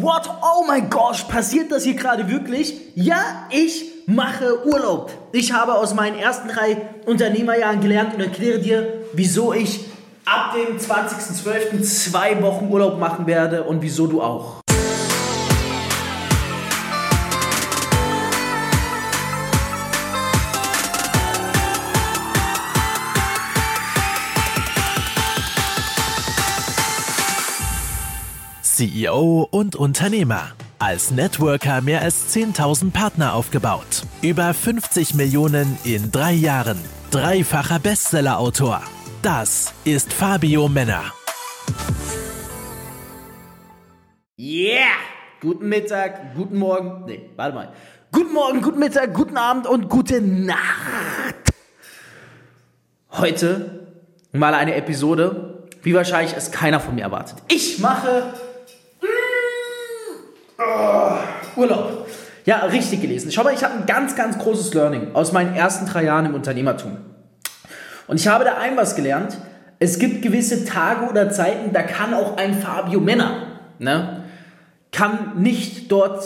what? Oh mein Gott, passiert das hier gerade wirklich? Ja, ich mache Urlaub. Ich habe aus meinen ersten drei Unternehmerjahren gelernt und erkläre dir, wieso ich ab dem 20.12. zwei Wochen Urlaub machen werde und wieso du auch. CEO und Unternehmer. Als Networker mehr als 10.000 Partner aufgebaut. Über 50 Millionen in drei Jahren. Dreifacher Bestsellerautor. Das ist Fabio Männer. Yeah! Guten Mittag, guten Morgen. Nee, warte mal. Guten Morgen, guten Mittag, guten Abend und gute Nacht. Heute mal eine Episode, wie wahrscheinlich es keiner von mir erwartet. Ich mache Oh, Urlaub. Ja, richtig gelesen. Schau mal, ich habe ein ganz, ganz großes Learning aus meinen ersten drei Jahren im Unternehmertum. Und ich habe da ein was gelernt. Es gibt gewisse Tage oder Zeiten, da kann auch ein Fabio Männer, ne, kann nicht dort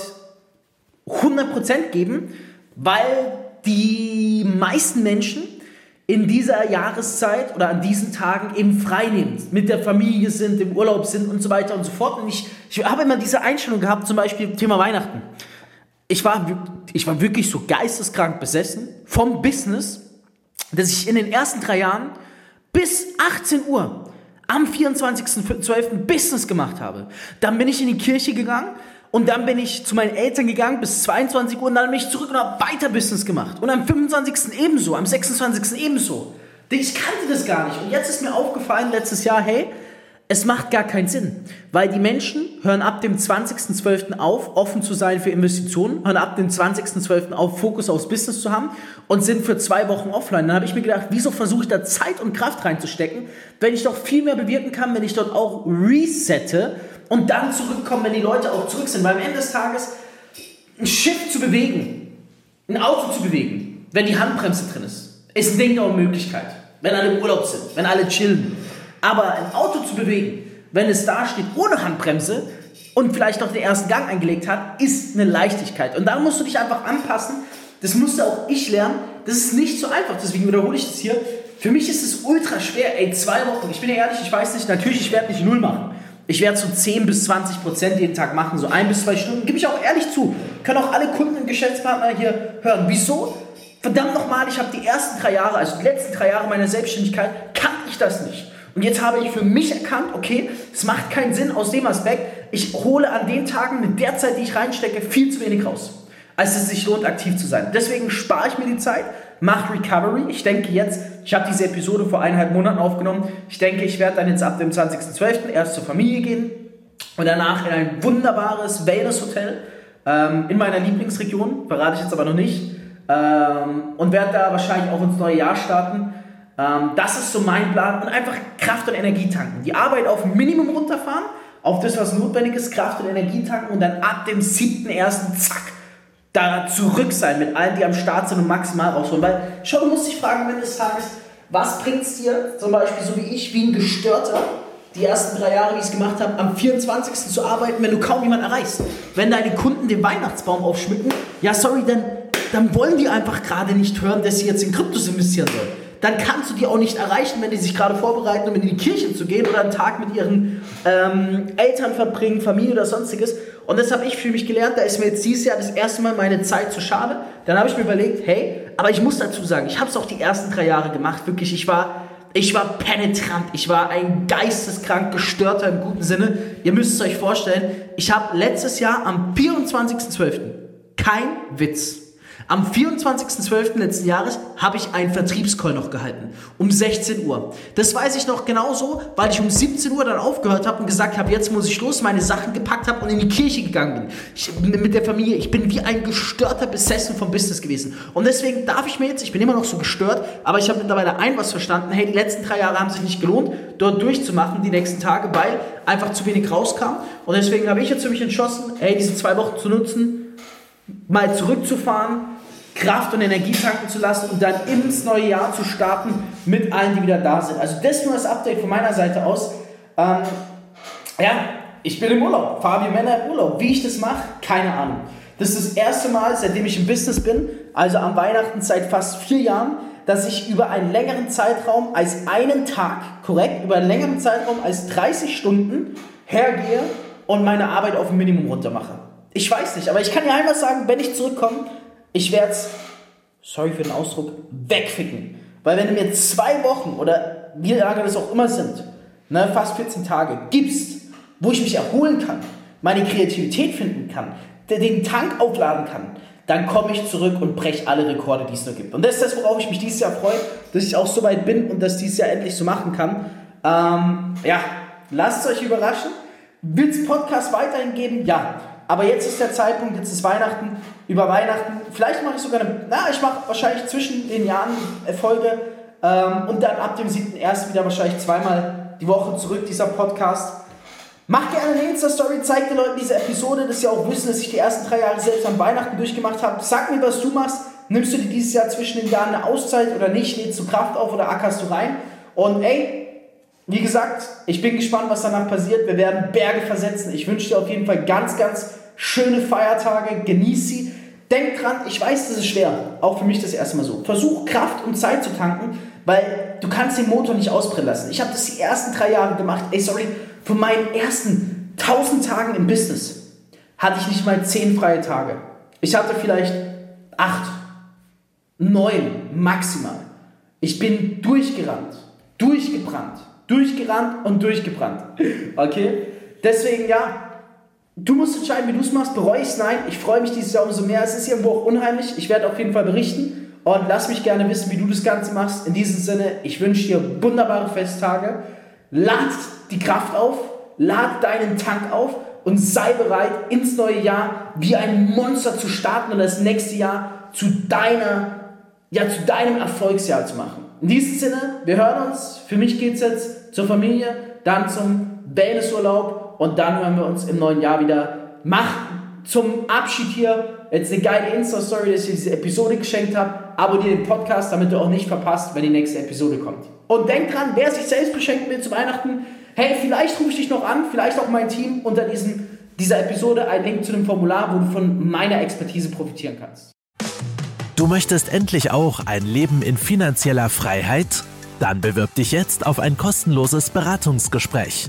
100% geben, weil die meisten Menschen in dieser Jahreszeit oder an diesen Tagen eben frei nehmen, mit der Familie sind, im Urlaub sind und so weiter und so fort. Und ich, ich habe immer diese Einstellung gehabt, zum Beispiel Thema Weihnachten. Ich war, ich war wirklich so geisteskrank besessen vom Business, dass ich in den ersten drei Jahren bis 18 Uhr am 24.12. Business gemacht habe. Dann bin ich in die Kirche gegangen, und dann bin ich zu meinen Eltern gegangen bis 22 Uhr und dann bin ich zurück und habe weiter Business gemacht. Und am 25. ebenso, am 26. ebenso. Ich kannte das gar nicht. Und jetzt ist mir aufgefallen letztes Jahr, hey, es macht gar keinen Sinn, weil die Menschen hören ab dem 20.12. auf, offen zu sein für Investitionen, hören ab dem 20.12. auf, Fokus aufs Business zu haben und sind für zwei Wochen offline. Dann habe ich mir gedacht, wieso versuche ich da Zeit und Kraft reinzustecken, wenn ich doch viel mehr bewirken kann, wenn ich dort auch resette und dann zurückkommen, wenn die Leute auch zurück sind. Weil am Ende des Tages ein Schiff zu bewegen, ein Auto zu bewegen, wenn die Handbremse drin ist, ist ein Ding der Unmöglichkeit. Wenn alle im Urlaub sind, wenn alle chillen. Aber ein Auto zu bewegen, wenn es da steht ohne Handbremse und vielleicht noch den ersten Gang eingelegt hat, ist eine Leichtigkeit. Und da musst du dich einfach anpassen. Das musste auch ich lernen. Das ist nicht so einfach. Deswegen wiederhole ich das hier. Für mich ist es ultra schwer. Ey, zwei Wochen. Ich bin ehrlich, ich weiß nicht, natürlich, ich werde nicht null machen. Ich werde so 10 bis 20 Prozent jeden Tag machen, so ein bis zwei Stunden. Gebe ich auch ehrlich zu. Können auch alle Kunden und Geschäftspartner hier hören. Wieso? Verdammt nochmal, ich habe die ersten drei Jahre, also die letzten drei Jahre meiner Selbstständigkeit, kannte ich das nicht. Und jetzt habe ich für mich erkannt, okay, es macht keinen Sinn aus dem Aspekt, ich hole an den Tagen mit der Zeit, die ich reinstecke, viel zu wenig raus, als es sich lohnt, aktiv zu sein. Deswegen spare ich mir die Zeit, mache Recovery. Ich denke jetzt, ich habe diese Episode vor eineinhalb Monaten aufgenommen. Ich denke, ich werde dann jetzt ab dem 20.12. erst zur Familie gehen und danach in ein wunderbares Wellness-Hotel ähm, in meiner Lieblingsregion, verrate ich jetzt aber noch nicht, ähm, und werde da wahrscheinlich auch ins neue Jahr starten. Ähm, das ist so mein Plan und einfach Kraft und Energie tanken. Die Arbeit auf Minimum runterfahren, auf das, was notwendig ist, Kraft und Energie tanken und dann ab dem 7.1. zack, da zurück sein mit allen, die am Start sind und maximal rausholen. Weil schon, du musst dich fragen, wenn des Tages, was bringt es dir, zum Beispiel so wie ich, wie ein Gestörter, die ersten drei Jahre, wie ich es gemacht habe, am 24. zu arbeiten, wenn du kaum jemanden erreichst. Wenn deine Kunden den Weihnachtsbaum aufschmücken, ja sorry, dann, dann wollen die einfach gerade nicht hören, dass sie jetzt in Kryptos investieren sollen dann kannst du die auch nicht erreichen, wenn die sich gerade vorbereiten, um in die Kirche zu gehen oder einen Tag mit ihren ähm, Eltern verbringen, Familie oder sonstiges. Und das habe ich für mich gelernt. Da ist mir jetzt dieses Jahr das erste Mal meine Zeit zu schade. Dann habe ich mir überlegt, hey, aber ich muss dazu sagen, ich habe es auch die ersten drei Jahre gemacht. Wirklich, ich war, ich war penetrant. Ich war ein geisteskrank gestörter im guten Sinne. Ihr müsst es euch vorstellen. Ich habe letztes Jahr am 24.12. kein Witz am 24.12. letzten Jahres habe ich einen Vertriebscall noch gehalten. Um 16 Uhr. Das weiß ich noch genauso, weil ich um 17 Uhr dann aufgehört habe und gesagt habe, jetzt muss ich los, meine Sachen gepackt habe und in die Kirche gegangen bin. Ich, mit der Familie. Ich bin wie ein gestörter Besessen vom Business gewesen. Und deswegen darf ich mir jetzt, ich bin immer noch so gestört, aber ich habe mittlerweile ein was verstanden. Hey, die letzten drei Jahre haben sich nicht gelohnt, dort durchzumachen, die nächsten Tage, weil einfach zu wenig rauskam. Und deswegen habe ich jetzt für mich entschlossen, hey, diese zwei Wochen zu nutzen, mal zurückzufahren, Kraft und Energie tanken zu lassen und dann ins neue Jahr zu starten mit allen, die wieder da sind. Also das nur das Update von meiner Seite aus. Ähm, ja, ich bin im Urlaub. Fabio Männer im Urlaub. Wie ich das mache, keine Ahnung. Das ist das erste Mal, seitdem ich im Business bin, also am Weihnachten seit fast vier Jahren, dass ich über einen längeren Zeitraum als einen Tag, korrekt, über einen längeren Zeitraum als 30 Stunden hergehe und meine Arbeit auf ein Minimum runtermache. Ich weiß nicht, aber ich kann dir einfach sagen, wenn ich zurückkomme, ich werde es, sorry für den Ausdruck, wegficken. Weil wenn du mir zwei Wochen oder wie lange das auch immer sind, ne, fast 14 Tage, gibst, wo ich mich erholen kann, meine Kreativität finden kann, den Tank aufladen kann, dann komme ich zurück und breche alle Rekorde, die es nur gibt. Und das ist das, worauf ich mich dieses Jahr freue, dass ich auch so weit bin und dass dieses Jahr endlich so machen kann. Ähm, ja, lasst es euch überraschen. Wird es Podcast weiterhin geben? Ja. Aber jetzt ist der Zeitpunkt, jetzt ist Weihnachten. Über Weihnachten, vielleicht mache ich sogar eine, na, ich mache wahrscheinlich zwischen den Jahren Erfolge ähm, und dann ab dem 7.1. wieder wahrscheinlich zweimal die Woche zurück, dieser Podcast. Mach gerne eine Insta-Story, zeig den Leuten diese Episode, dass sie auch wissen, dass ich die ersten drei Jahre selbst an Weihnachten durchgemacht habe. Sag mir, was du machst. Nimmst du dir dieses Jahr zwischen den Jahren eine Auszeit oder nicht? Lädst du Kraft auf oder ackerst du rein? Und ey, wie gesagt, ich bin gespannt, was danach passiert. Wir werden Berge versetzen. Ich wünsche dir auf jeden Fall ganz, ganz schöne Feiertage. Genieß sie. Denk dran, ich weiß, das ist schwer. Auch für mich das erste Mal so. Versuch Kraft und Zeit zu tanken, weil du kannst den Motor nicht ausbrennen lassen. Ich habe das die ersten drei Jahre gemacht. Ey, sorry, von meinen ersten 1000 Tagen im Business hatte ich nicht mal 10 freie Tage. Ich hatte vielleicht 8, 9 maximal. Ich bin durchgerannt, durchgebrannt, durchgerannt und durchgebrannt. Okay? Deswegen ja, du musst entscheiden, wie du es machst. Bereue ich es? Nein. Ich freue mich dieses Jahr umso mehr. Es ist irgendwo auch unheimlich. Ich werde auf jeden Fall berichten und lass mich gerne wissen, wie du das Ganze machst. In diesem Sinne, ich wünsche dir wunderbare Festtage. Lad die Kraft auf, lad deinen Tank auf und sei bereit, ins neue Jahr wie ein Monster zu starten und das nächste Jahr zu deiner, ja, zu deinem Erfolgsjahr zu machen. In diesem Sinne, wir hören uns. Für mich geht es jetzt zur Familie, dann zum Wellnessurlaub und dann hören wir uns im neuen Jahr wieder. Mach zum Abschied hier jetzt eine geile Insta-Story, dass ich diese Episode geschenkt habe. Abonniere den Podcast, damit du auch nicht verpasst, wenn die nächste Episode kommt. Und denk dran, wer sich selbst beschenken will zu Weihnachten, hey, vielleicht rufe ich dich noch an, vielleicht auch mein Team unter diesem, dieser Episode ein Link zu dem Formular, wo du von meiner Expertise profitieren kannst. Du möchtest endlich auch ein Leben in finanzieller Freiheit? Dann bewirb dich jetzt auf ein kostenloses Beratungsgespräch